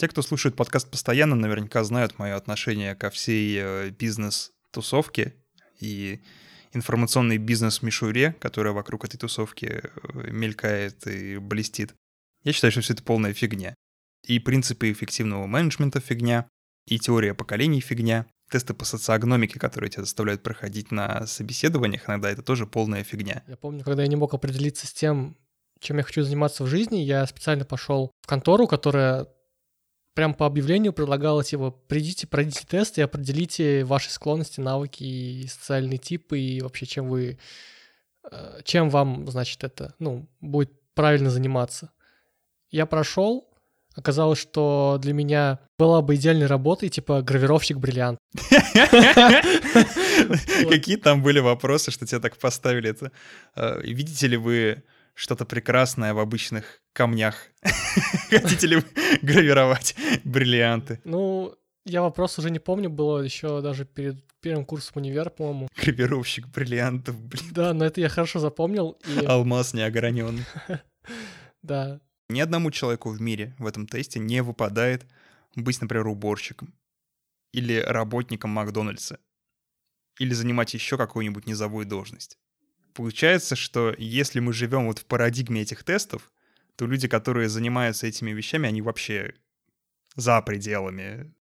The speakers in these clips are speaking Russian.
Те, кто слушает подкаст постоянно, наверняка знают мое отношение ко всей э, бизнес-тусовке и информационный бизнес-мишуре, которая вокруг этой тусовки э, мелькает и блестит. Я считаю, что все это полная фигня. И принципы эффективного менеджмента фигня, и теория поколений фигня, тесты по социогномике, которые тебя заставляют проходить на собеседованиях, иногда это тоже полная фигня. Я помню, когда я не мог определиться с тем, чем я хочу заниматься в жизни, я специально пошел в контору, которая прям по объявлению предлагала типа придите, пройдите тест и определите ваши склонности, навыки и социальные типы и вообще чем вы, э, чем вам, значит, это, ну, будет правильно заниматься. Я прошел, оказалось, что для меня была бы идеальной работой, типа гравировщик бриллиант. Какие там были вопросы, что тебя так поставили это? Э, видите ли вы что-то прекрасное в обычных камнях? Хотите ли вы гравировать бриллианты? Ну, я вопрос уже не помню, было еще даже перед первым курсом универа, по-моему. Гравировщик бриллиантов, блин. Да, но это я хорошо запомнил. И... Алмаз неограненный. Да. Ни одному человеку в мире в этом тесте не выпадает быть, например, уборщиком или работником Макдональдса или занимать еще какую-нибудь низовую должность. Получается, что если мы живем вот в парадигме этих тестов, то люди, которые занимаются этими вещами, они вообще за пределами.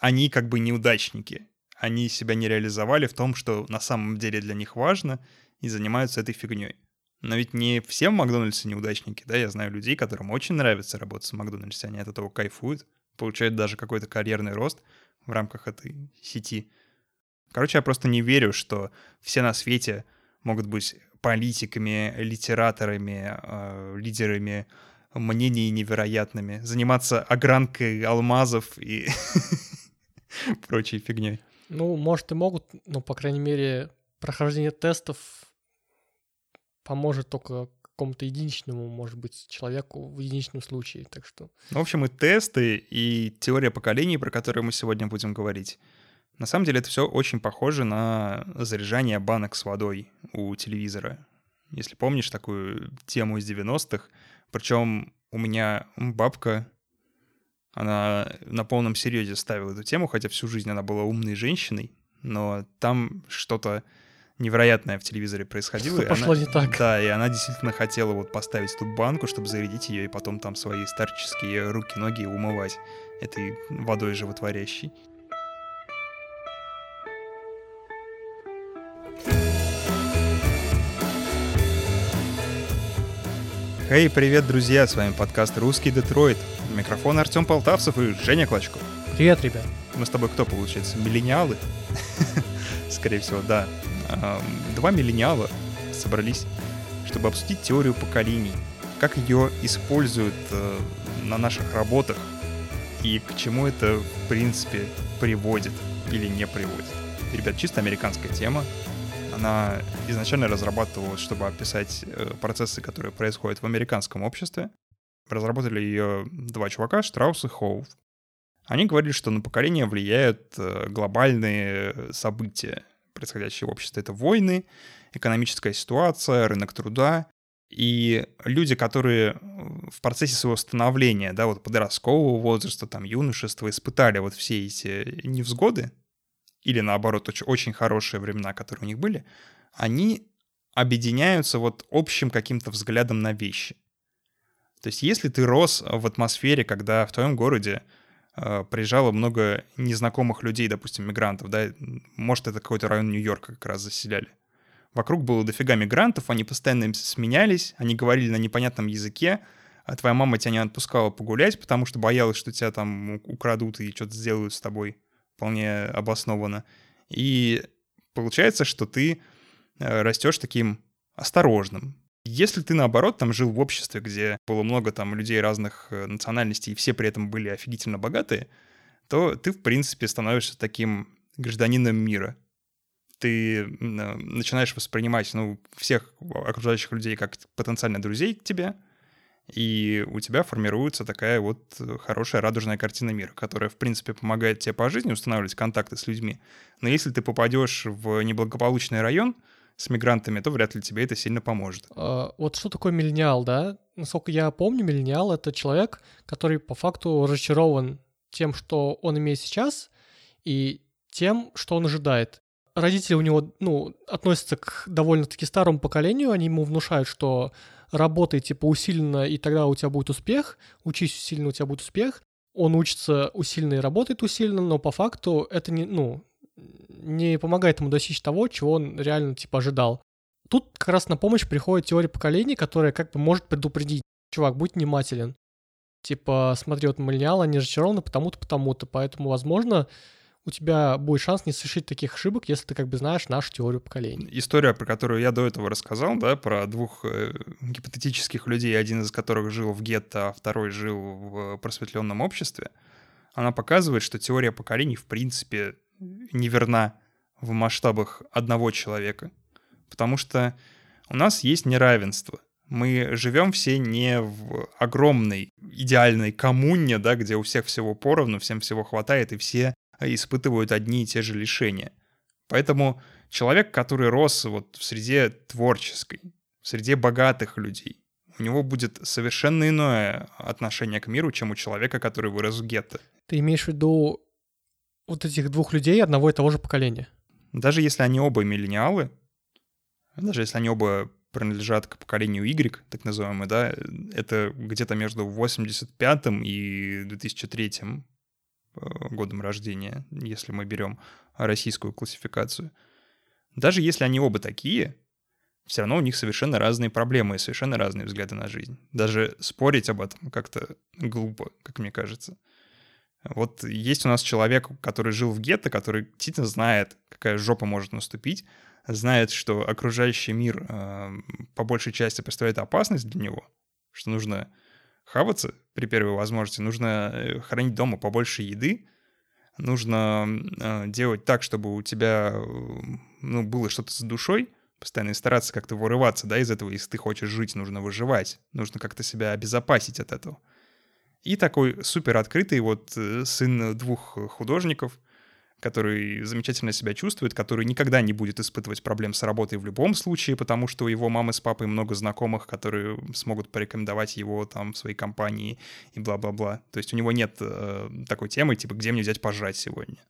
Они как бы неудачники. Они себя не реализовали в том, что на самом деле для них важно, и занимаются этой фигней. Но ведь не все в Макдональдсе неудачники, да? Я знаю людей, которым очень нравится работать в Макдональдсе, они от этого кайфуют, получают даже какой-то карьерный рост в рамках этой сети. Короче, я просто не верю, что все на свете могут быть политиками, литераторами, э, лидерами мнений невероятными, заниматься огранкой алмазов и прочей фигней. Ну, может, и могут, но, по крайней мере, прохождение тестов поможет только какому-то единичному, может быть, человеку в единичном случае, так что... Ну, в общем, и тесты, и теория поколений, про которые мы сегодня будем говорить, на самом деле это все очень похоже на заряжание банок с водой у телевизора. Если помнишь такую тему из 90-х, причем у меня бабка, она на полном серьезе ставила эту тему, хотя всю жизнь она была умной женщиной, но там что-то невероятное в телевизоре происходило. Что пошло она, не так. Да, и она действительно хотела вот поставить эту банку, чтобы зарядить ее и потом там свои старческие руки-ноги умывать этой водой животворящей. Эй, привет, друзья! С вами подкаст «Русский Детройт». Микрофон Артем Полтавцев и Женя Клочков. Привет, ребят. Мы с тобой кто, получается, миллениалы? Скорее всего, да. Два миллениала собрались, чтобы обсудить теорию поколений, как ее используют э, на наших работах и к чему это, в принципе, приводит или не приводит. Ребят, чисто американская тема, она изначально разрабатывалась, чтобы описать э, процессы, которые происходят в американском обществе. Разработали ее два чувака, Штраус и Хоув. Они говорили, что на поколение влияют э, глобальные события, происходящие в обществе. Это войны, экономическая ситуация, рынок труда. И люди, которые в процессе своего становления, да, вот подросткового возраста, там, юношества, испытали вот все эти невзгоды, или наоборот очень, хорошие времена, которые у них были, они объединяются вот общим каким-то взглядом на вещи. То есть если ты рос в атмосфере, когда в твоем городе э, приезжало много незнакомых людей, допустим, мигрантов, да, может, это какой-то район Нью-Йорка как раз заселяли. Вокруг было дофига мигрантов, они постоянно сменялись, они говорили на непонятном языке, а твоя мама тебя не отпускала погулять, потому что боялась, что тебя там украдут и что-то сделают с тобой вполне обоснованно. И получается, что ты э, растешь таким осторожным. Если ты, наоборот, там жил в обществе, где было много там людей разных э, национальностей, и все при этом были офигительно богатые, то ты, в принципе, становишься таким гражданином мира. Ты э, начинаешь воспринимать ну, всех окружающих людей как потенциально друзей к тебе — и у тебя формируется такая вот э, хорошая радужная картина мира, которая, в принципе, помогает тебе по жизни устанавливать контакты с людьми. Но если ты попадешь в неблагополучный район, с мигрантами, то вряд ли тебе это сильно поможет. А, вот что такое миллениал, да? Насколько я помню, миллениал — это человек, который по факту разочарован тем, что он имеет сейчас, и тем, что он ожидает. Родители у него, ну, относятся к довольно-таки старому поколению, они ему внушают, что работай, типа, усиленно, и тогда у тебя будет успех, учись усиленно, у тебя будет успех. Он учится усиленно и работает усиленно, но по факту это не, ну, не помогает ему достичь того, чего он реально, типа, ожидал. Тут как раз на помощь приходит теория поколений, которая как бы может предупредить. Чувак, будь внимателен. Типа, смотри, вот миллениал, они разочарованы потому-то, потому-то. Поэтому, возможно, у тебя будет шанс не совершить таких ошибок, если ты как бы знаешь нашу теорию поколений. История, про которую я до этого рассказал, да, про двух э, гипотетических людей, один из которых жил в гетто, а второй жил в просветленном обществе, она показывает, что теория поколений в принципе неверна в масштабах одного человека. Потому что у нас есть неравенство. Мы живем все не в огромной идеальной коммуне, да, где у всех всего поровну, всем всего хватает, и все испытывают одни и те же лишения. Поэтому человек, который рос вот в среде творческой, в среде богатых людей, у него будет совершенно иное отношение к миру, чем у человека, который вырос в гетто. Ты имеешь в виду вот этих двух людей одного и того же поколения? Даже если они оба миллениалы, даже если они оба принадлежат к поколению Y, так называемый, да, это где-то между 85 и 2003 Э, годом рождения, если мы берем российскую классификацию. Даже если они оба такие, все равно у них совершенно разные проблемы и совершенно разные взгляды на жизнь. Даже спорить об этом как-то глупо, как мне кажется. Вот есть у нас человек, который жил в гетто, который действительно знает, какая жопа может наступить, знает, что окружающий мир э, по большей части представляет опасность для него, что нужно хаваться при первой возможности, нужно э, хранить дома побольше еды, нужно э, делать так, чтобы у тебя э, ну, было что-то с душой, постоянно стараться как-то вырываться да, из этого, если ты хочешь жить, нужно выживать, нужно как-то себя обезопасить от этого. И такой супер открытый вот сын двух художников, который замечательно себя чувствует, который никогда не будет испытывать проблем с работой в любом случае, потому что у его мамы с папой много знакомых, которые смогут порекомендовать его там в своей компании и бла-бла-бла. То есть у него нет э, такой темы, типа, где мне взять пожрать сегодня.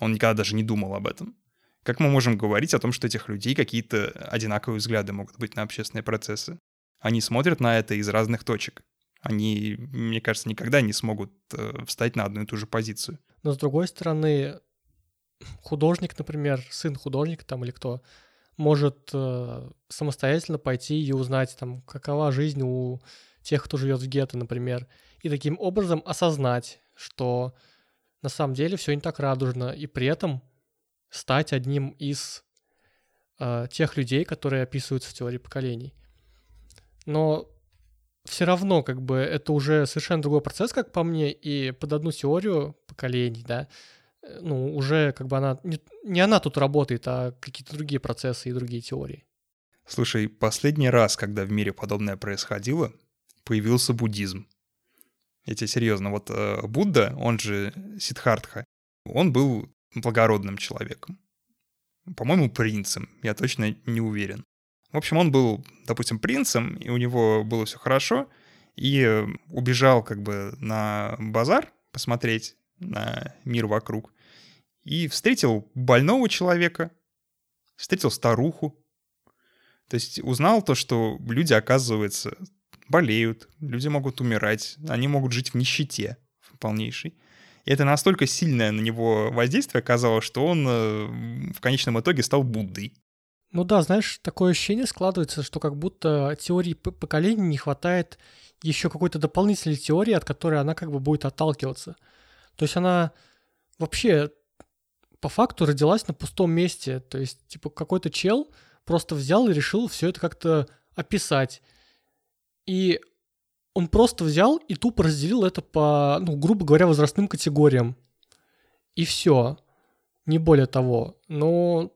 Он никогда даже не думал об этом. Как мы можем говорить о том, что этих людей какие-то одинаковые взгляды могут быть на общественные процессы? Они смотрят на это из разных точек. Они, мне кажется, никогда не смогут э, встать на одну и ту же позицию. Но с другой стороны, художник, например, сын художника там или кто, может э, самостоятельно пойти и узнать, там, какова жизнь у тех, кто живет в гетто, например, и таким образом осознать, что на самом деле все не так радужно, и при этом стать одним из э, тех людей, которые описываются в теории поколений. Но все равно, как бы, это уже совершенно другой процесс, как по мне, и под одну теорию поколений, да, ну, уже как бы она... Не, не она тут работает, а какие-то другие процессы и другие теории. Слушай, последний раз, когда в мире подобное происходило, появился буддизм. Я тебе серьезно, вот э, Будда, он же Сидхартха, он был благородным человеком. По-моему, принцем, я точно не уверен. В общем, он был, допустим, принцем, и у него было все хорошо, и убежал как бы на базар посмотреть на мир вокруг и встретил больного человека, встретил старуху. То есть узнал то, что люди, оказывается, болеют, люди могут умирать, они могут жить в нищете полнейшей. И это настолько сильное на него воздействие оказалось, что он э, в конечном итоге стал Буддой. Ну да, знаешь, такое ощущение складывается, что как будто теории поколений не хватает еще какой-то дополнительной теории, от которой она как бы будет отталкиваться. То есть она вообще по факту родилась на пустом месте. То есть, типа, какой-то чел просто взял и решил все это как-то описать. И он просто взял и тупо разделил это по, ну, грубо говоря, возрастным категориям. И все. Не более того. Но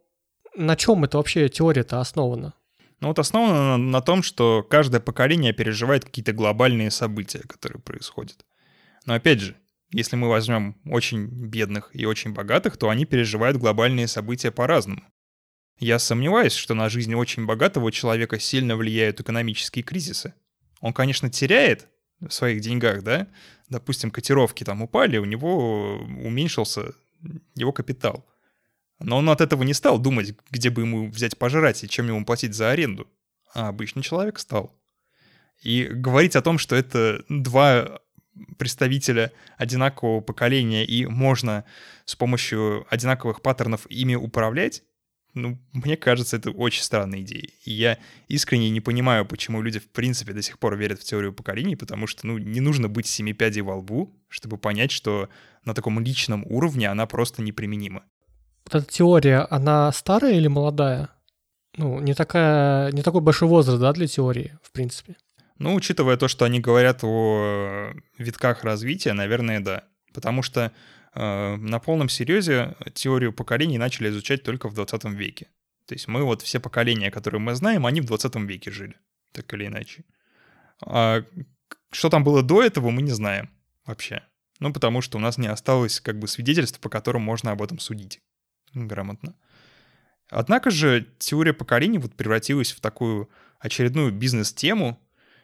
на чем это вообще теория-то основана? Ну вот основана на, на том, что каждое поколение переживает какие-то глобальные события, которые происходят. Но опять же, если мы возьмем очень бедных и очень богатых, то они переживают глобальные события по-разному. Я сомневаюсь, что на жизнь очень богатого человека сильно влияют экономические кризисы. Он, конечно, теряет в своих деньгах, да? Допустим, котировки там упали, у него уменьшился его капитал. Но он от этого не стал думать, где бы ему взять пожрать и чем ему платить за аренду. А обычный человек стал. И говорить о том, что это два представителя одинакового поколения и можно с помощью одинаковых паттернов ими управлять, ну, мне кажется, это очень странная идея. И я искренне не понимаю, почему люди в принципе до сих пор верят в теорию поколений, потому что, ну, не нужно быть семипядей во лбу, чтобы понять, что на таком личном уровне она просто неприменима. Вот эта теория, она старая или молодая? Ну, не, такая, не такой большой возраст, да, для теории, в принципе. Ну, учитывая то, что они говорят о витках развития, наверное, да. Потому что э, на полном серьезе теорию поколений начали изучать только в 20 веке. То есть мы вот все поколения, которые мы знаем, они в 20 веке жили, так или иначе. А что там было до этого, мы не знаем вообще. Ну, потому что у нас не осталось как бы свидетельств, по которым можно об этом судить грамотно. Однако же теория поколений вот превратилась в такую очередную бизнес-тему,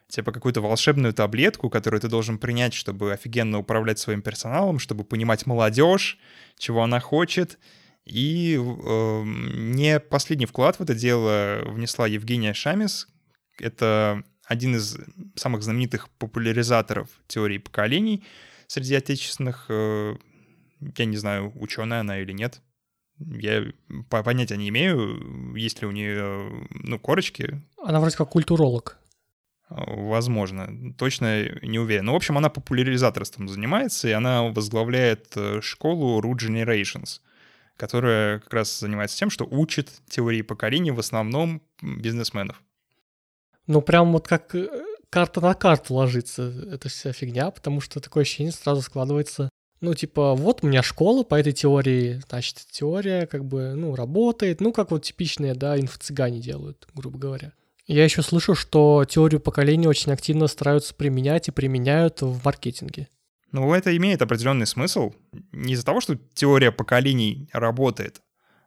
типа какую-то волшебную таблетку, которую ты должен принять, чтобы офигенно управлять своим персоналом, чтобы понимать молодежь, чего она хочет. И э, не последний вклад в это дело внесла Евгения Шамис. Это один из самых знаменитых популяризаторов теории поколений среди отечественных. Э, я не знаю, ученая она или нет. Я понятия не имею, есть ли у нее ну, корочки. Она вроде как культуролог. Возможно, точно не уверен. Но, ну, в общем, она популяризаторством занимается, и она возглавляет э, школу Root Generations, которая как раз занимается тем, что учит теории поколений в основном бизнесменов. Ну, прям вот как э, карта на карту ложится эта вся фигня, потому что такое ощущение сразу складывается. Ну, типа, вот у меня школа по этой теории, значит, теория как бы, ну, работает, ну, как вот типичные, да, инфо-цыгане делают, грубо говоря. Я еще слышу, что теорию поколений очень активно стараются применять и применяют в маркетинге. Ну, это имеет определенный смысл. Не из-за того, что теория поколений работает,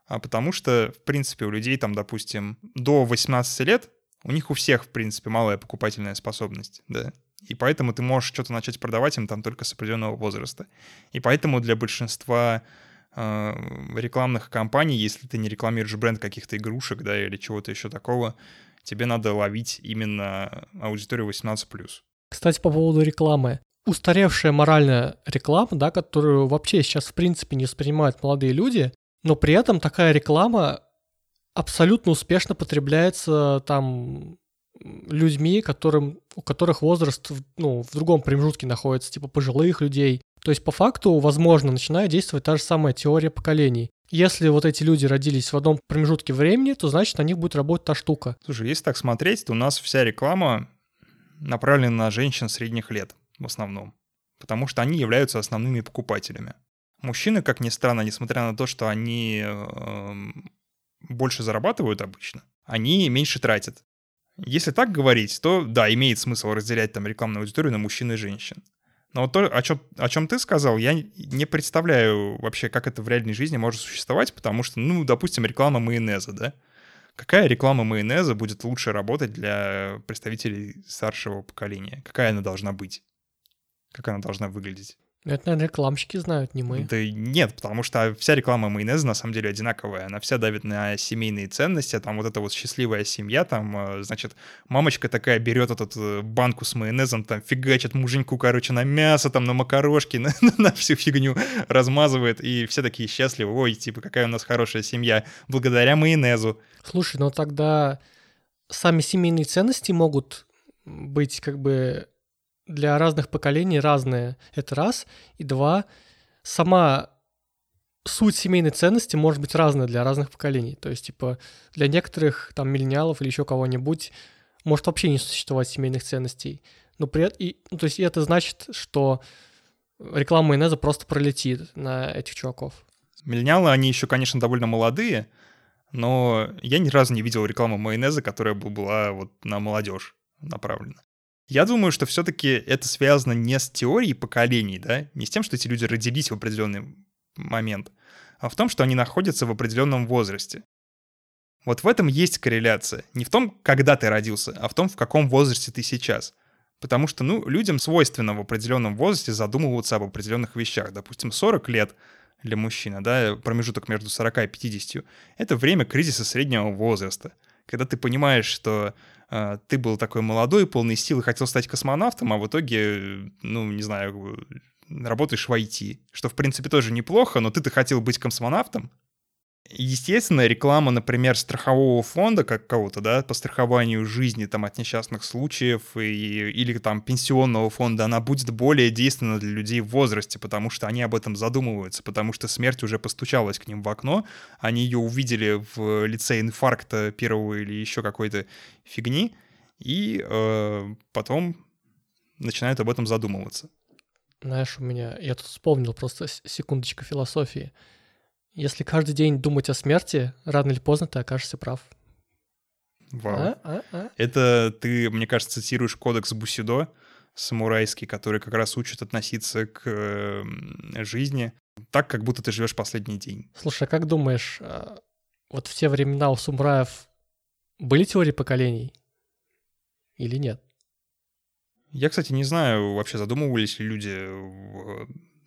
а потому что, в принципе, у людей там, допустим, до 18 лет, у них у всех, в принципе, малая покупательная способность, да. И поэтому ты можешь что-то начать продавать им там только с определенного возраста. И поэтому для большинства э, рекламных кампаний, если ты не рекламируешь бренд каких-то игрушек, да, или чего-то еще такого, тебе надо ловить именно аудиторию 18+. Кстати, по поводу рекламы. Устаревшая моральная реклама, да, которую вообще сейчас в принципе не воспринимают молодые люди, но при этом такая реклама абсолютно успешно потребляется там людьми, которым, у которых возраст ну, в другом промежутке находится, типа пожилых людей. То есть по факту, возможно, начинает действовать та же самая теория поколений. Если вот эти люди родились в одном промежутке времени, то значит на них будет работать та штука. Слушай, если так смотреть, то у нас вся реклама направлена на женщин средних лет в основном, потому что они являются основными покупателями. Мужчины, как ни странно, несмотря на то, что они э, больше зарабатывают обычно, они меньше тратят. Если так говорить, то да, имеет смысл разделять там рекламную аудиторию на мужчин и женщин. Но вот то, о чем, о чем ты сказал, я не представляю вообще, как это в реальной жизни может существовать, потому что, ну, допустим, реклама майонеза, да? Какая реклама майонеза будет лучше работать для представителей старшего поколения? Какая она должна быть? Как она должна выглядеть? Это, наверное, рекламщики знают, не мы. Да нет, потому что вся реклама майонеза на самом деле одинаковая. Она вся давит на семейные ценности. Там вот эта вот счастливая семья, там, э, значит, мамочка такая берет эту э, банку с майонезом, там фигачит муженьку, короче, на мясо, там, на макарошки, на, на всю фигню размазывает, и все такие счастливы. Ой, типа, какая у нас хорошая семья, благодаря майонезу. Слушай, ну тогда сами семейные ценности могут быть как бы для разных поколений разные. Это раз. И два, сама суть семейной ценности может быть разная для разных поколений. То есть, типа, для некоторых, там, миллениалов или еще кого-нибудь может вообще не существовать семейных ценностей. Но при этом, и, ну, то есть, это значит, что реклама майонеза просто пролетит на этих чуваков. Миллениалы, они еще, конечно, довольно молодые, но я ни разу не видел рекламу майонеза, которая бы была вот на молодежь направлена. Я думаю, что все-таки это связано не с теорией поколений, да, не с тем, что эти люди родились в определенный момент, а в том, что они находятся в определенном возрасте. Вот в этом есть корреляция. Не в том, когда ты родился, а в том, в каком возрасте ты сейчас. Потому что, ну, людям свойственно в определенном возрасте задумываться об определенных вещах. Допустим, 40 лет для мужчины, да, промежуток между 40 и 50, это время кризиса среднего возраста. Когда ты понимаешь, что э, ты был такой молодой, полный сил и хотел стать космонавтом, а в итоге, ну, не знаю, работаешь в IT, что, в принципе, тоже неплохо, но ты-то хотел быть космонавтом, Естественно, реклама, например, страхового фонда какого-то, да, по страхованию жизни там от несчастных случаев и, или там пенсионного фонда, она будет более действенна для людей в возрасте, потому что они об этом задумываются, потому что смерть уже постучалась к ним в окно, они ее увидели в лице инфаркта первого или еще какой-то фигни, и э, потом начинают об этом задумываться. Знаешь, у меня, я тут вспомнил просто секундочка философии. Если каждый день думать о смерти, рано или поздно ты окажешься прав. Вау. А, а, а. Это ты, мне кажется, цитируешь кодекс Бусидо самурайский, который как раз учит относиться к э, жизни так, как будто ты живешь последний день. Слушай, а как думаешь, а, вот в те времена у самураев были теории поколений или нет? Я, кстати, не знаю, вообще задумывались ли люди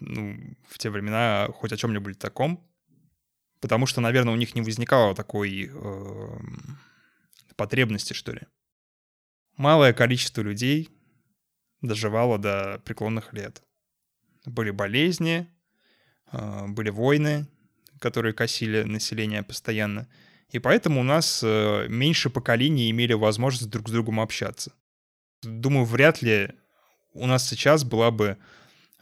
ну, в те времена хоть о чем-нибудь таком потому что, наверное, у них не возникало такой э, потребности, что ли. Малое количество людей доживало до преклонных лет. Были болезни, э, были войны, которые косили население постоянно. И поэтому у нас э, меньше поколений имели возможность друг с другом общаться. Думаю, вряд ли у нас сейчас была бы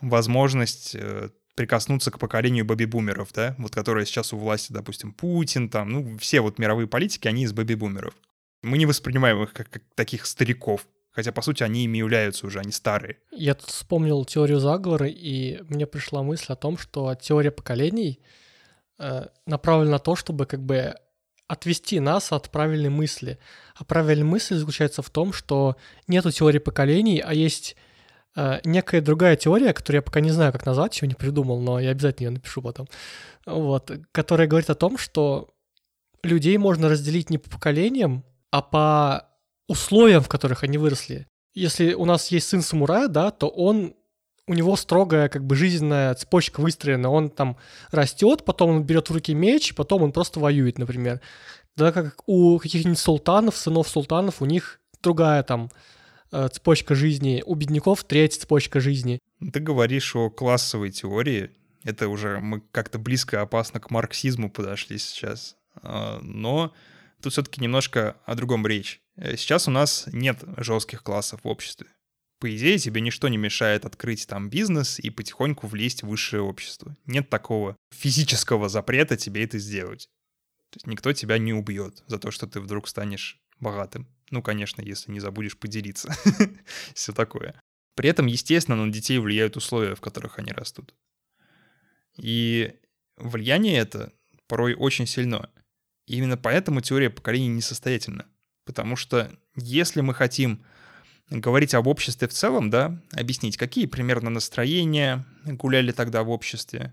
возможность э, прикоснуться к поколению бэби-бумеров, да, вот которые сейчас у власти, допустим, Путин, там, ну, все вот мировые политики, они из бэби-бумеров. Мы не воспринимаем их как, как таких стариков, хотя, по сути, они ими являются уже, они старые. Я тут вспомнил теорию заговора, и мне пришла мысль о том, что теория поколений э, направлена на то, чтобы как бы отвести нас от правильной мысли. А правильная мысль заключается в том, что нету теории поколений, а есть некая другая теория, которую я пока не знаю, как назвать, еще не придумал, но я обязательно ее напишу потом, вот, которая говорит о том, что людей можно разделить не по поколениям, а по условиям, в которых они выросли. Если у нас есть сын самурая, да, то он у него строгая как бы жизненная цепочка выстроена. Он там растет, потом он берет в руки меч, потом он просто воюет, например. Да, как у каких-нибудь султанов, сынов султанов, у них другая там Э, цепочка жизни, у бедняков третья цепочка жизни. Ты говоришь о классовой теории. Это уже мы как-то близко опасно к марксизму подошли сейчас. А, но тут все-таки немножко о другом речь. Э, сейчас у нас нет жестких классов в обществе. По идее, тебе ничто не мешает открыть там бизнес и потихоньку влезть в высшее общество. Нет такого физического запрета тебе это сделать. То есть никто тебя не убьет за то, что ты вдруг станешь богатым. Ну, конечно, если не забудешь поделиться. Все такое. При этом, естественно, на детей влияют условия, в которых они растут. И влияние это порой очень сильно. И именно поэтому теория поколений несостоятельна. Потому что если мы хотим говорить об обществе в целом, да, объяснить, какие примерно настроения гуляли тогда в обществе,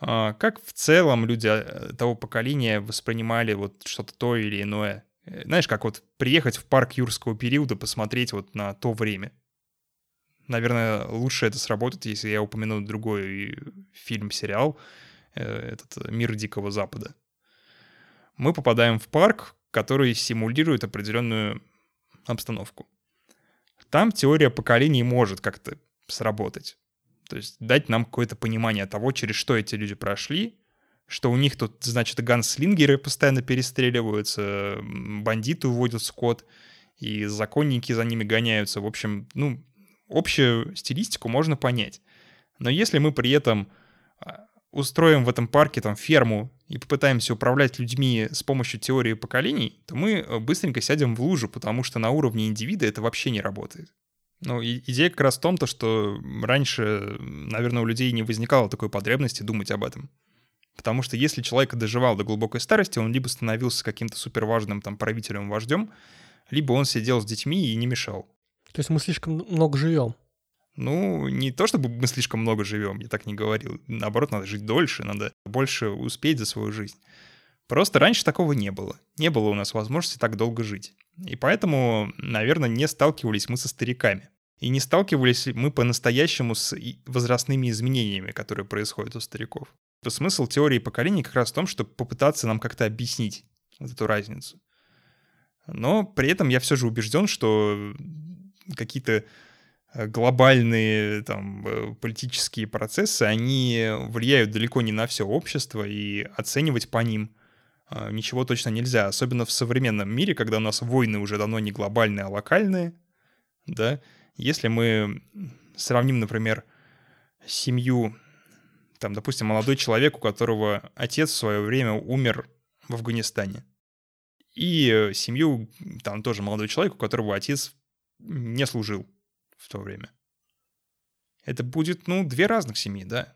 а, как в целом люди э, того поколения воспринимали вот что-то то или иное, знаешь, как вот приехать в парк юрского периода, посмотреть вот на то время. Наверное, лучше это сработает, если я упомяну другой фильм-сериал, э, этот «Мир Дикого Запада». Мы попадаем в парк, который симулирует определенную обстановку. Там теория поколений может как-то сработать. То есть дать нам какое-то понимание того, через что эти люди прошли, что у них тут, значит, ганслингеры постоянно перестреливаются, бандиты уводят скот, и законники за ними гоняются. В общем, ну, общую стилистику можно понять. Но если мы при этом а, устроим в этом парке там ферму и попытаемся управлять людьми с помощью теории поколений, то мы э, быстренько сядем в лужу, потому что на уровне индивида это вообще не работает. Ну, идея как раз в том, то, что раньше, наверное, у людей не возникало такой потребности думать об этом. Потому что если человек доживал до глубокой старости, он либо становился каким-то суперважным там правителем, вождем, либо он сидел с детьми и не мешал. То есть мы слишком много живем? Ну, не то чтобы мы слишком много живем, я так не говорил. Наоборот, надо жить дольше, надо больше успеть за свою жизнь. Просто раньше такого не было. Не было у нас возможности так долго жить. И поэтому, наверное, не сталкивались мы со стариками. И не сталкивались мы по-настоящему с возрастными изменениями, которые происходят у стариков. Смысл теории поколений как раз в том, чтобы попытаться нам как-то объяснить эту разницу. Но при этом я все же убежден, что какие-то э, глобальные там, э, политические процессы, они влияют далеко не на все общество, и оценивать по ним э, ничего точно нельзя. Особенно в современном мире, когда у нас войны уже давно не глобальные, а локальные. Да? Если мы сравним, например, семью, там, допустим, молодой человек, у которого отец в свое время умер в Афганистане, и семью, там тоже молодой человек, у которого отец не служил в то время. Это будет, ну, две разных семьи, да.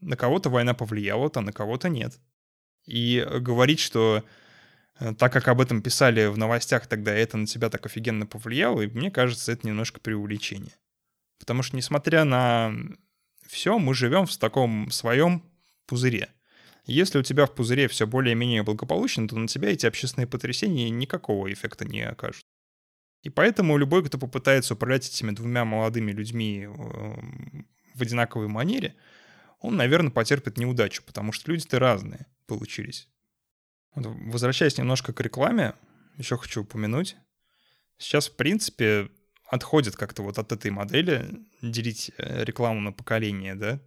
На кого-то война повлияла, а на кого-то нет. И говорить, что э, так как об этом писали в новостях тогда, это на тебя так офигенно повлияло, и мне кажется, это немножко преувеличение. Потому что, несмотря на все, мы живем в таком своем пузыре. Если у тебя в пузыре все более-менее благополучно, то на тебя эти общественные потрясения никакого эффекта не окажут. И поэтому любой, кто попытается управлять этими двумя молодыми людьми эм, в одинаковой манере, он, наверное, потерпит неудачу, потому что люди-то разные получились. Вот, возвращаясь немножко к рекламе, еще хочу упомянуть. Сейчас, в принципе, отходит как-то вот от этой модели делить э, рекламу на поколение, да?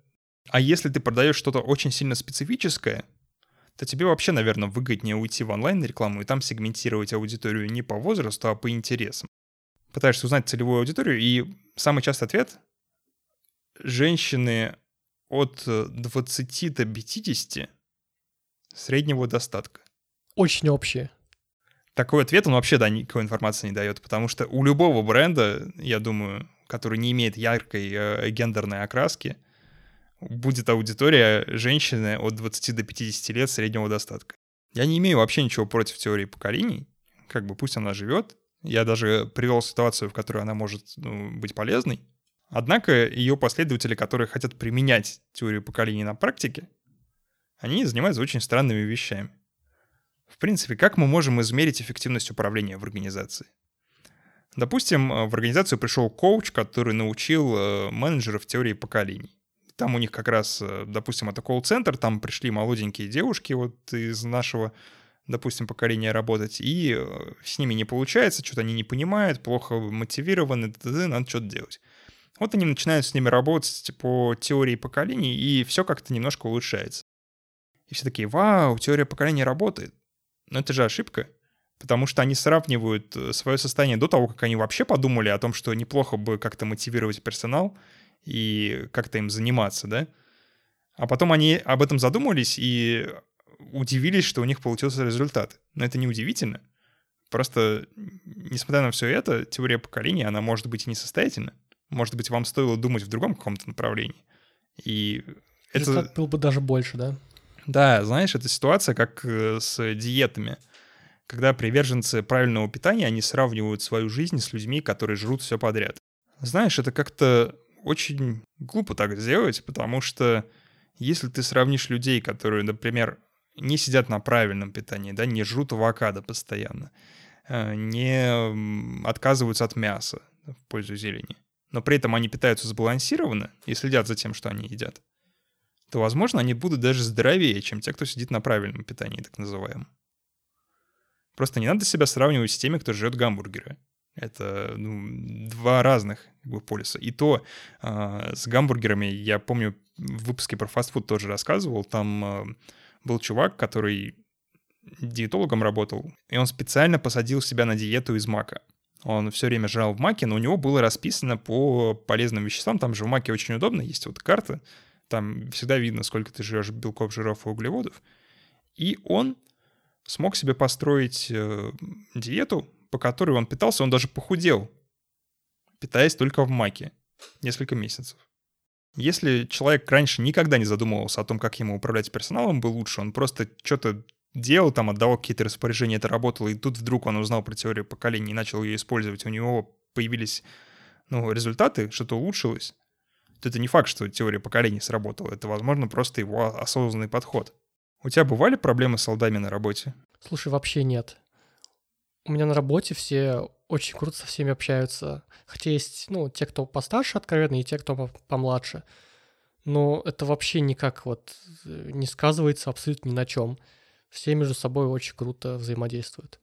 А если ты продаешь что-то очень сильно специфическое, то тебе вообще, наверное, выгоднее уйти в онлайн-рекламу и там сегментировать аудиторию не по возрасту, а по интересам. Пытаешься узнать целевую аудиторию, и самый частый ответ — женщины от 20 до 50 среднего достатка. Очень общие. Такой ответ, он вообще, да, никакой информации не дает, потому что у любого бренда, я думаю, который не имеет яркой э, гендерной окраски, будет аудитория женщины от 20 до 50 лет среднего достатка. Я не имею вообще ничего против теории поколений. Как бы пусть она живет. Я даже привел ситуацию, в которой она может ну, быть полезной. Однако ее последователи, которые хотят применять теорию поколений на практике, они занимаются очень странными вещами. В принципе, как мы можем измерить эффективность управления в организации? Допустим, в организацию пришел коуч, который научил э, менеджеров теории поколений. Там у них как раз, э, допустим, это колл-центр, там пришли молоденькие девушки вот из нашего, допустим, поколения работать, и э, с ними не получается, что-то они не понимают, плохо мотивированы, надо что-то делать. Вот они начинают с ними работать по теории поколений, и все как-то немножко улучшается. И все такие, вау, теория поколений работает. Но это же ошибка, потому что они сравнивают э, свое состояние до того, как они вообще подумали о том, что неплохо бы как-то мотивировать персонал, и как-то им заниматься, да? А потом они об этом задумались и удивились, что у них получился результат. Но это не удивительно. Просто, несмотря на все это, теория поколения, она может быть и несостоятельна. Может быть, вам стоило думать в другом каком-то направлении. И Результат это... был бы даже больше, да? Да, знаешь, это ситуация как э, с диетами. Когда приверженцы правильного питания, они сравнивают свою жизнь с людьми, которые жрут все подряд. Знаешь, это как-то очень глупо так сделать, потому что если ты сравнишь людей, которые, например, не сидят на правильном питании, да, не жрут авокадо постоянно, э, не отказываются от мяса в пользу зелени, но при этом они питаются сбалансированно и следят за тем, что они едят, то, возможно, они будут даже здоровее, чем те, кто сидит на правильном питании, так называемом. Просто не надо себя сравнивать с теми, кто жрет гамбургеры. Это ну, два разных как бы, полюса. И то э, с гамбургерами, я помню, в выпуске про фастфуд тоже рассказывал, там э, был чувак, который диетологом работал, и он специально посадил себя на диету из мака. Он все время жрал в маке, но у него было расписано по полезным веществам. Там же в маке очень удобно, есть вот карта, там всегда видно, сколько ты жрешь белков, жиров и углеводов. И он смог себе построить э, диету, по которой он питался, он даже похудел, питаясь только в маке несколько месяцев. Если человек раньше никогда не задумывался о том, как ему управлять персоналом бы лучше, он просто что-то делал, там отдавал какие-то распоряжения, это работало, и тут вдруг он узнал про теорию поколений и начал ее использовать, у него появились ну, результаты, что-то улучшилось, то это не факт, что теория поколений сработала, это, возможно, просто его осознанный подход. У тебя бывали проблемы с алдами на работе? Слушай, вообще нет. У меня на работе все очень круто со всеми общаются. Хотя есть, ну, те, кто постарше откровенно, и те, кто помладше. Но это вообще никак вот э, не сказывается абсолютно ни на чем. Все между собой очень круто взаимодействуют.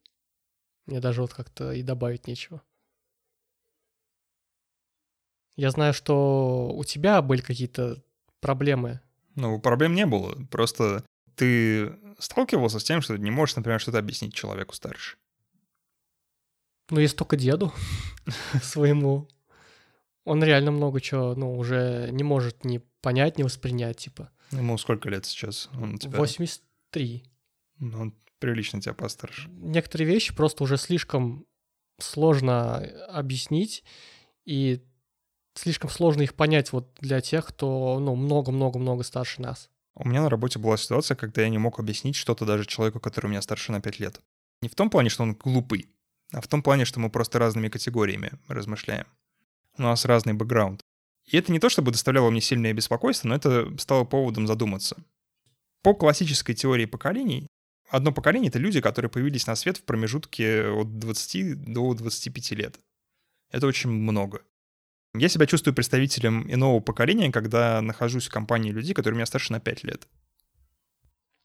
Мне даже вот как-то и добавить нечего. Я знаю, что у тебя были какие-то проблемы. Ну, проблем не было. Просто ты сталкивался с тем, что не можешь, например, что-то объяснить человеку старше? Ну, есть только деду своему. Он реально много чего, ну, уже не может ни понять, ни воспринять, типа. Ему сколько лет сейчас? Он тебя... 83. Ну, он прилично тебя постарше. Некоторые вещи просто уже слишком сложно объяснить, и слишком сложно их понять вот для тех, кто, ну, много-много-много старше нас. У меня на работе была ситуация, когда я не мог объяснить что-то даже человеку, который у меня старше на 5 лет. Не в том плане, что он глупый, а в том плане, что мы просто разными категориями размышляем. У нас разный бэкграунд. И это не то, чтобы доставляло мне сильное беспокойство, но это стало поводом задуматься. По классической теории поколений, одно поколение — это люди, которые появились на свет в промежутке от 20 до 25 лет. Это очень много. Я себя чувствую представителем иного поколения, когда нахожусь в компании людей, которые меня старше на 5 лет.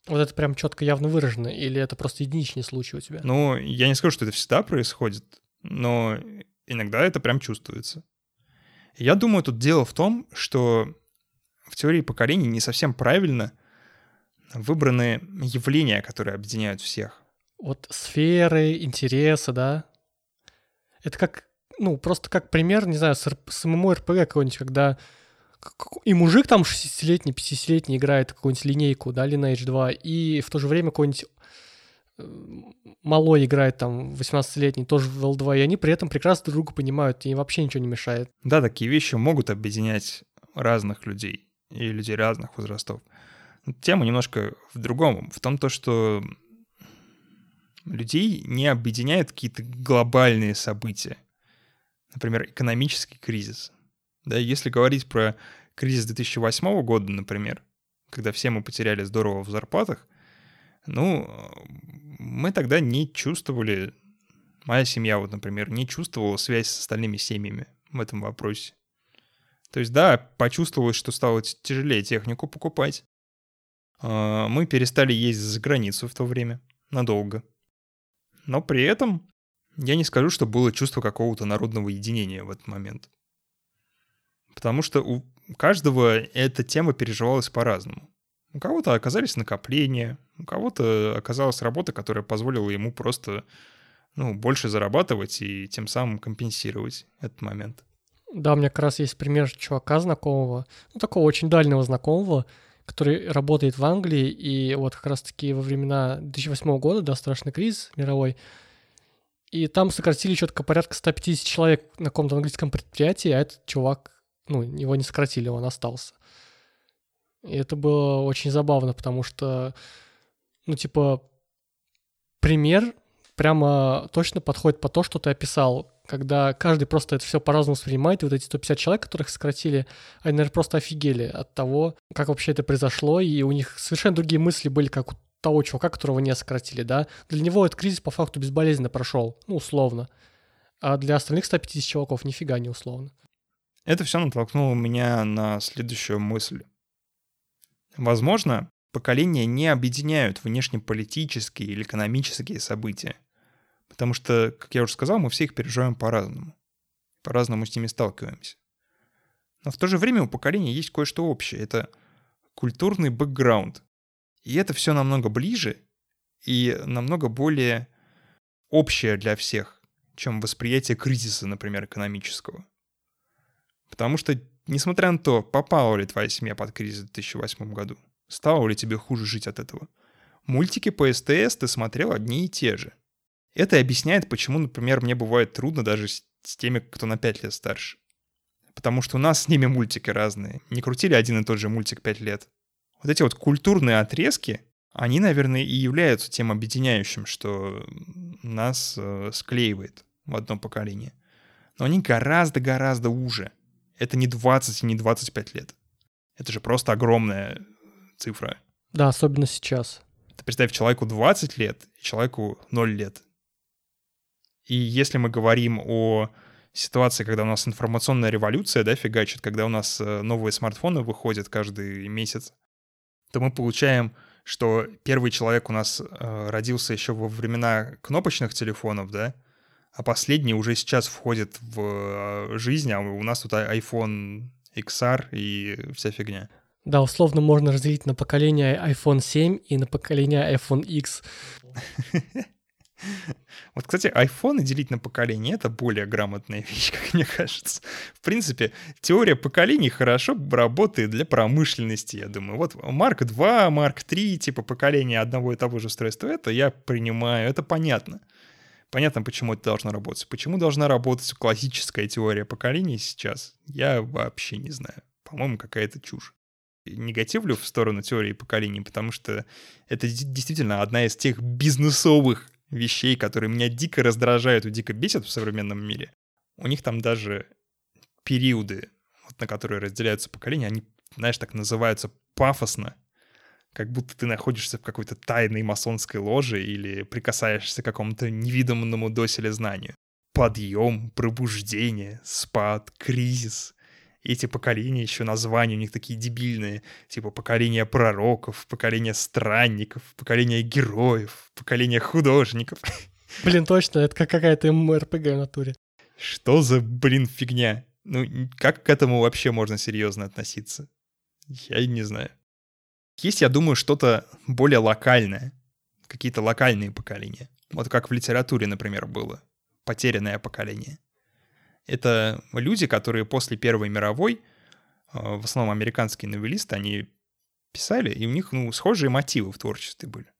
Вот это прям четко явно выражено, или это просто единичный случай у тебя? Ну, я не скажу, что это всегда происходит, но иногда это прям чувствуется. Я думаю, тут дело в том, что в теории поколений не совсем правильно выбраны явления, которые объединяют всех. Вот сферы, интересы, да? Это как, ну, просто как пример, не знаю, с, с ММО-РПГ какой-нибудь, когда и мужик там 60-летний, 50-летний играет какую-нибудь линейку, да, Lineage 2, и в то же время какой-нибудь э, малой играет там 18-летний, тоже в L2, и они при этом прекрасно друг друга понимают, и вообще ничего не мешает. Да, такие вещи могут объединять разных людей и людей разных возрастов. Тема немножко в другом, в том то, что людей не объединяют какие-то глобальные события. Например, экономический кризис. Да, если говорить про кризис 2008 года, например, когда все мы потеряли здорово в зарплатах, ну, мы тогда не чувствовали, моя семья вот, например, не чувствовала связь с остальными семьями в этом вопросе. То есть, да, почувствовалось, что стало тяжелее технику покупать. А, мы перестали ездить за границу в то время, надолго. Но при этом я не скажу, что было чувство какого-то народного единения в этот момент. Потому что у каждого эта тема переживалась по-разному. У кого-то оказались накопления, у кого-то оказалась работа, которая позволила ему просто ну, больше зарабатывать и тем самым компенсировать этот момент. Да, у меня как раз есть пример чувака знакомого, ну, такого очень дальнего знакомого, который работает в Англии, и вот как раз-таки во времена 2008 года, да, страшный кризис мировой, и там сократили четко порядка 150 человек на каком-то английском предприятии, а этот чувак ну, его не сократили, он остался. И это было очень забавно, потому что, ну, типа, пример прямо точно подходит по то, что ты описал, когда каждый просто это все по-разному воспринимает, и вот эти 150 человек, которых сократили, они, наверное, просто офигели от того, как вообще это произошло, и у них совершенно другие мысли были, как у того чувака, которого не сократили, да. Для него этот кризис по факту безболезненно прошел, ну, условно. А для остальных 150 чуваков нифига не условно. Это все натолкнуло меня на следующую мысль. Возможно, поколения не объединяют внешнеполитические или экономические события. Потому что, как я уже сказал, мы все их переживаем по-разному. По-разному с ними сталкиваемся. Но в то же время у поколения есть кое-что общее. Это культурный бэкграунд. И это все намного ближе и намного более общее для всех, чем восприятие кризиса, например, экономического. Потому что, несмотря на то, попала ли твоя семья под кризис в 2008 году, стало ли тебе хуже жить от этого, мультики по СТС ты смотрел одни и те же. Это объясняет, почему, например, мне бывает трудно даже с теми, кто на 5 лет старше. Потому что у нас с ними мультики разные. Не крутили один и тот же мультик 5 лет. Вот эти вот культурные отрезки, они, наверное, и являются тем объединяющим, что нас э, склеивает в одно поколение. Но они гораздо-гораздо уже это не 20 и не 25 лет. Это же просто огромная цифра. Да, особенно сейчас. Ты представь, человеку 20 лет и человеку 0 лет. И если мы говорим о ситуации, когда у нас информационная революция, да, фигачит, когда у нас э, новые смартфоны выходят каждый месяц, то мы получаем, что первый человек у нас э, родился еще во времена кнопочных телефонов, да, а последний уже сейчас входит в э, жизнь, а у нас тут iPhone XR и вся фигня. Да, условно можно разделить на поколение iPhone 7 и на поколение iPhone X. Вот, кстати, iPhone делить на поколение — это более грамотная вещь, как мне кажется. В принципе, теория поколений хорошо работает для промышленности, я думаю. Вот Mark 2, Mark 3, типа поколения одного и того же устройства, это я принимаю, это понятно. Понятно, почему это должно работать. Почему должна работать классическая теория поколений сейчас, я вообще не знаю. По-моему, какая-то чушь негативлю в сторону теории поколений, потому что это действительно одна из тех бизнесовых вещей, которые меня дико раздражают и дико бесят в современном мире. У них там даже периоды, вот, на которые разделяются поколения, они, знаешь, так называются пафосно, как будто ты находишься в какой-то тайной масонской ложе или прикасаешься к какому-то невидимому доселе знанию. Подъем, пробуждение, спад, кризис, эти поколения еще названия у них такие дебильные, типа поколение пророков, поколение странников, поколение героев, поколение художников. Блин, точно, это как какая-то МРПГ в натуре. Что за, блин, фигня? Ну, как к этому вообще можно серьезно относиться? Я не знаю. Есть, я думаю, что-то более локальное. Какие-то локальные поколения. Вот как в литературе, например, было. Потерянное поколение — это люди, которые после Первой мировой, а, в основном американские новеллисты, они писали, и у них ну, схожие мотивы в творчестве были.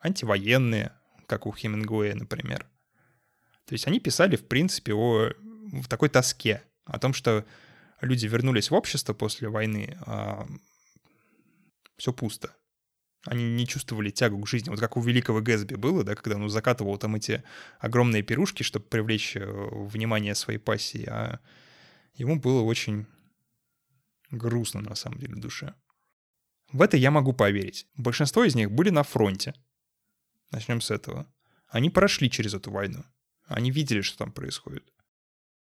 Антивоенные, как у Хемингуэя, например. То есть они писали, в принципе, о в такой тоске, о том, что люди вернулись в общество после войны, а все пусто они не чувствовали тягу к жизни. Вот как у великого Гэтсби было, да, когда он закатывал там эти огромные пирушки, чтобы привлечь э, внимание своей пассии, а ему было очень грустно на самом деле в душе. В это я могу поверить. Большинство из них были на фронте. Начнем с этого. Они прошли через эту войну. Они видели, что там происходит.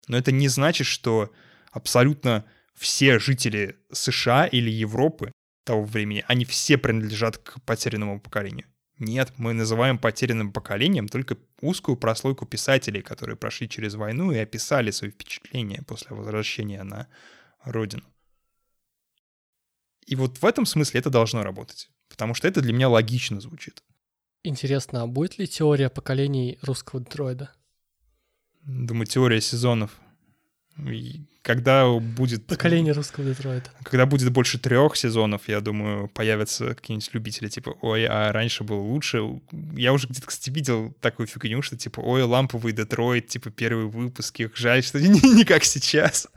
Но это не значит, что абсолютно все жители США или Европы того времени, они все принадлежат к потерянному поколению. Нет, мы называем потерянным поколением только узкую прослойку писателей, которые прошли через войну и описали свои впечатления после возвращения на родину. И вот в этом смысле это должно работать, потому что это для меня логично звучит. Интересно, а будет ли теория поколений русского Детроида? Думаю, теория сезонов когда будет... Поколение русского Детройта. Когда будет больше трех сезонов, я думаю, появятся какие-нибудь любители, типа, ой, а раньше было лучше. Я уже где-то, кстати, видел такую фигню, что, типа, ой, ламповый Детройт, типа, первые выпуски. Жаль, что не, не как сейчас.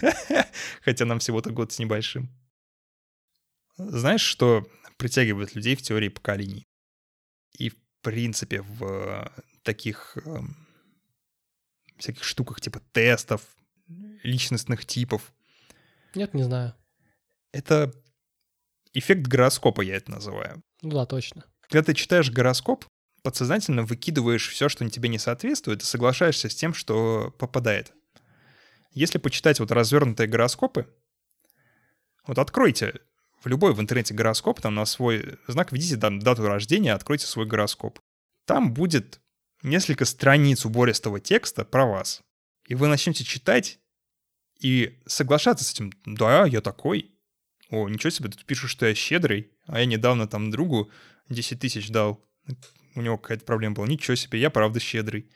Хотя нам всего-то год с небольшим. Знаешь, что притягивает людей в теории поколений? И, в принципе, в таких эм, всяких штуках типа тестов, личностных типов. Нет, не знаю. Это эффект гороскопа, я это называю. Ну да, точно. Когда ты читаешь гороскоп, подсознательно выкидываешь все, что тебе не соответствует, и соглашаешься с тем, что попадает. Если почитать вот развернутые гороскопы, вот откройте в любой в интернете гороскоп, там на свой знак введите там, дату рождения, откройте свой гороскоп. Там будет несколько страниц убористого текста про вас. И вы начнете читать и соглашаться с этим. Да, я такой. О, ничего себе, тут пишут, что я щедрый, а я недавно там другу 10 тысяч дал. У него какая-то проблема была. Ничего себе, я правда щедрый.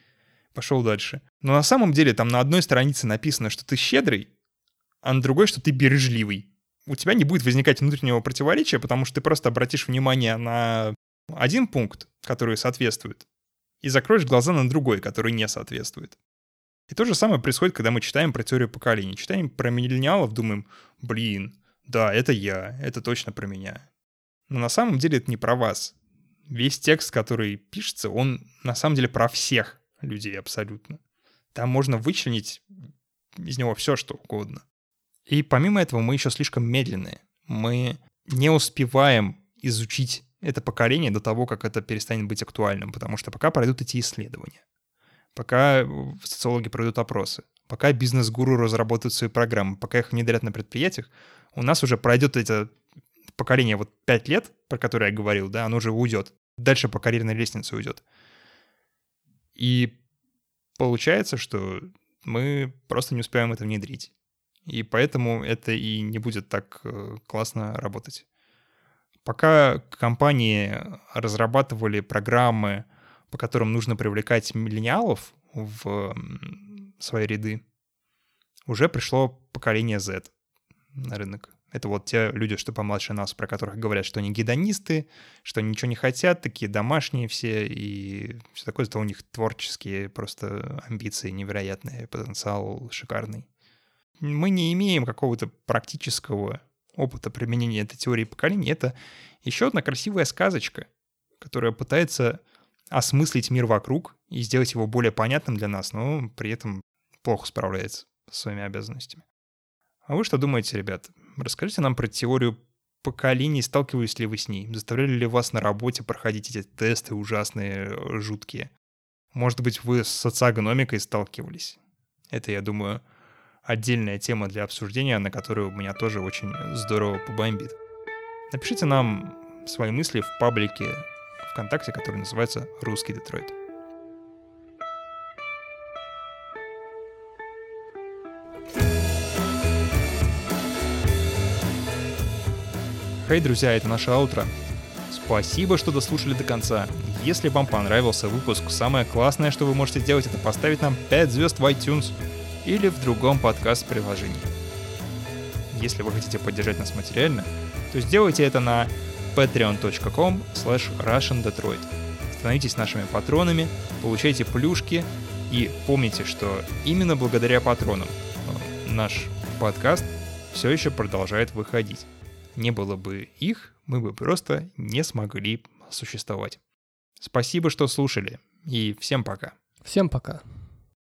Пошел дальше. Но на самом деле там на одной странице написано, что ты щедрый, а на другой, что ты бережливый. У тебя не будет возникать внутреннего противоречия, потому что ты просто обратишь внимание на один пункт, который соответствует, и закроешь глаза на другой, который не соответствует. И то же самое происходит, когда мы читаем про теорию поколений. Читаем про миллениалов, думаем, блин, да, это я, это точно про меня. Но на самом деле это не про вас. Весь текст, который пишется, он на самом деле про всех людей абсолютно. Там можно вычленить из него все, что угодно. И помимо этого мы еще слишком медленные. Мы не успеваем изучить это поколение до того, как это перестанет быть актуальным, потому что пока пройдут эти исследования, пока социологи проведут опросы, пока бизнес-гуру разработают свои программы, пока их внедрят на предприятиях, у нас уже пройдет это поколение вот 5 лет, про которое я говорил, да, оно уже уйдет. Дальше по карьерной лестнице уйдет. И получается, что мы просто не успеваем это внедрить. И поэтому это и не будет так э, классно работать. Пока компании разрабатывали программы, по которым нужно привлекать миллениалов в свои ряды, уже пришло поколение Z на рынок. Это вот те люди, что помладше нас, про которых говорят, что они гедонисты, что они ничего не хотят, такие домашние все, и все такое, зато у них творческие просто амбиции невероятные, потенциал шикарный. Мы не имеем какого-то практического опыта применения этой теории поколений. Это еще одна красивая сказочка, которая пытается осмыслить мир вокруг и сделать его более понятным для нас, но при этом плохо справляется со своими обязанностями. А вы что думаете, ребят? Расскажите нам про теорию поколений, сталкивались ли вы с ней? Заставляли ли вас на работе проходить эти тесты ужасные, жуткие? Может быть, вы с социогномикой сталкивались? Это, я думаю, отдельная тема для обсуждения, на которую меня тоже очень здорово побомбит. Напишите нам свои мысли в паблике ВКонтакте, который называется «Русский Детройт». Хей, друзья, это наше аутро. Спасибо, что дослушали до конца. Если вам понравился выпуск, самое классное, что вы можете сделать, это поставить нам 5 звезд в iTunes или в другом подкаст-приложении. Если вы хотите поддержать нас материально, то сделайте это на patreon.com russiandetroit. Становитесь нашими патронами, получайте плюшки и помните, что именно благодаря патронам э, наш подкаст все еще продолжает выходить. Не было бы их, мы бы просто не смогли существовать. Спасибо, что слушали, и всем пока. Всем пока.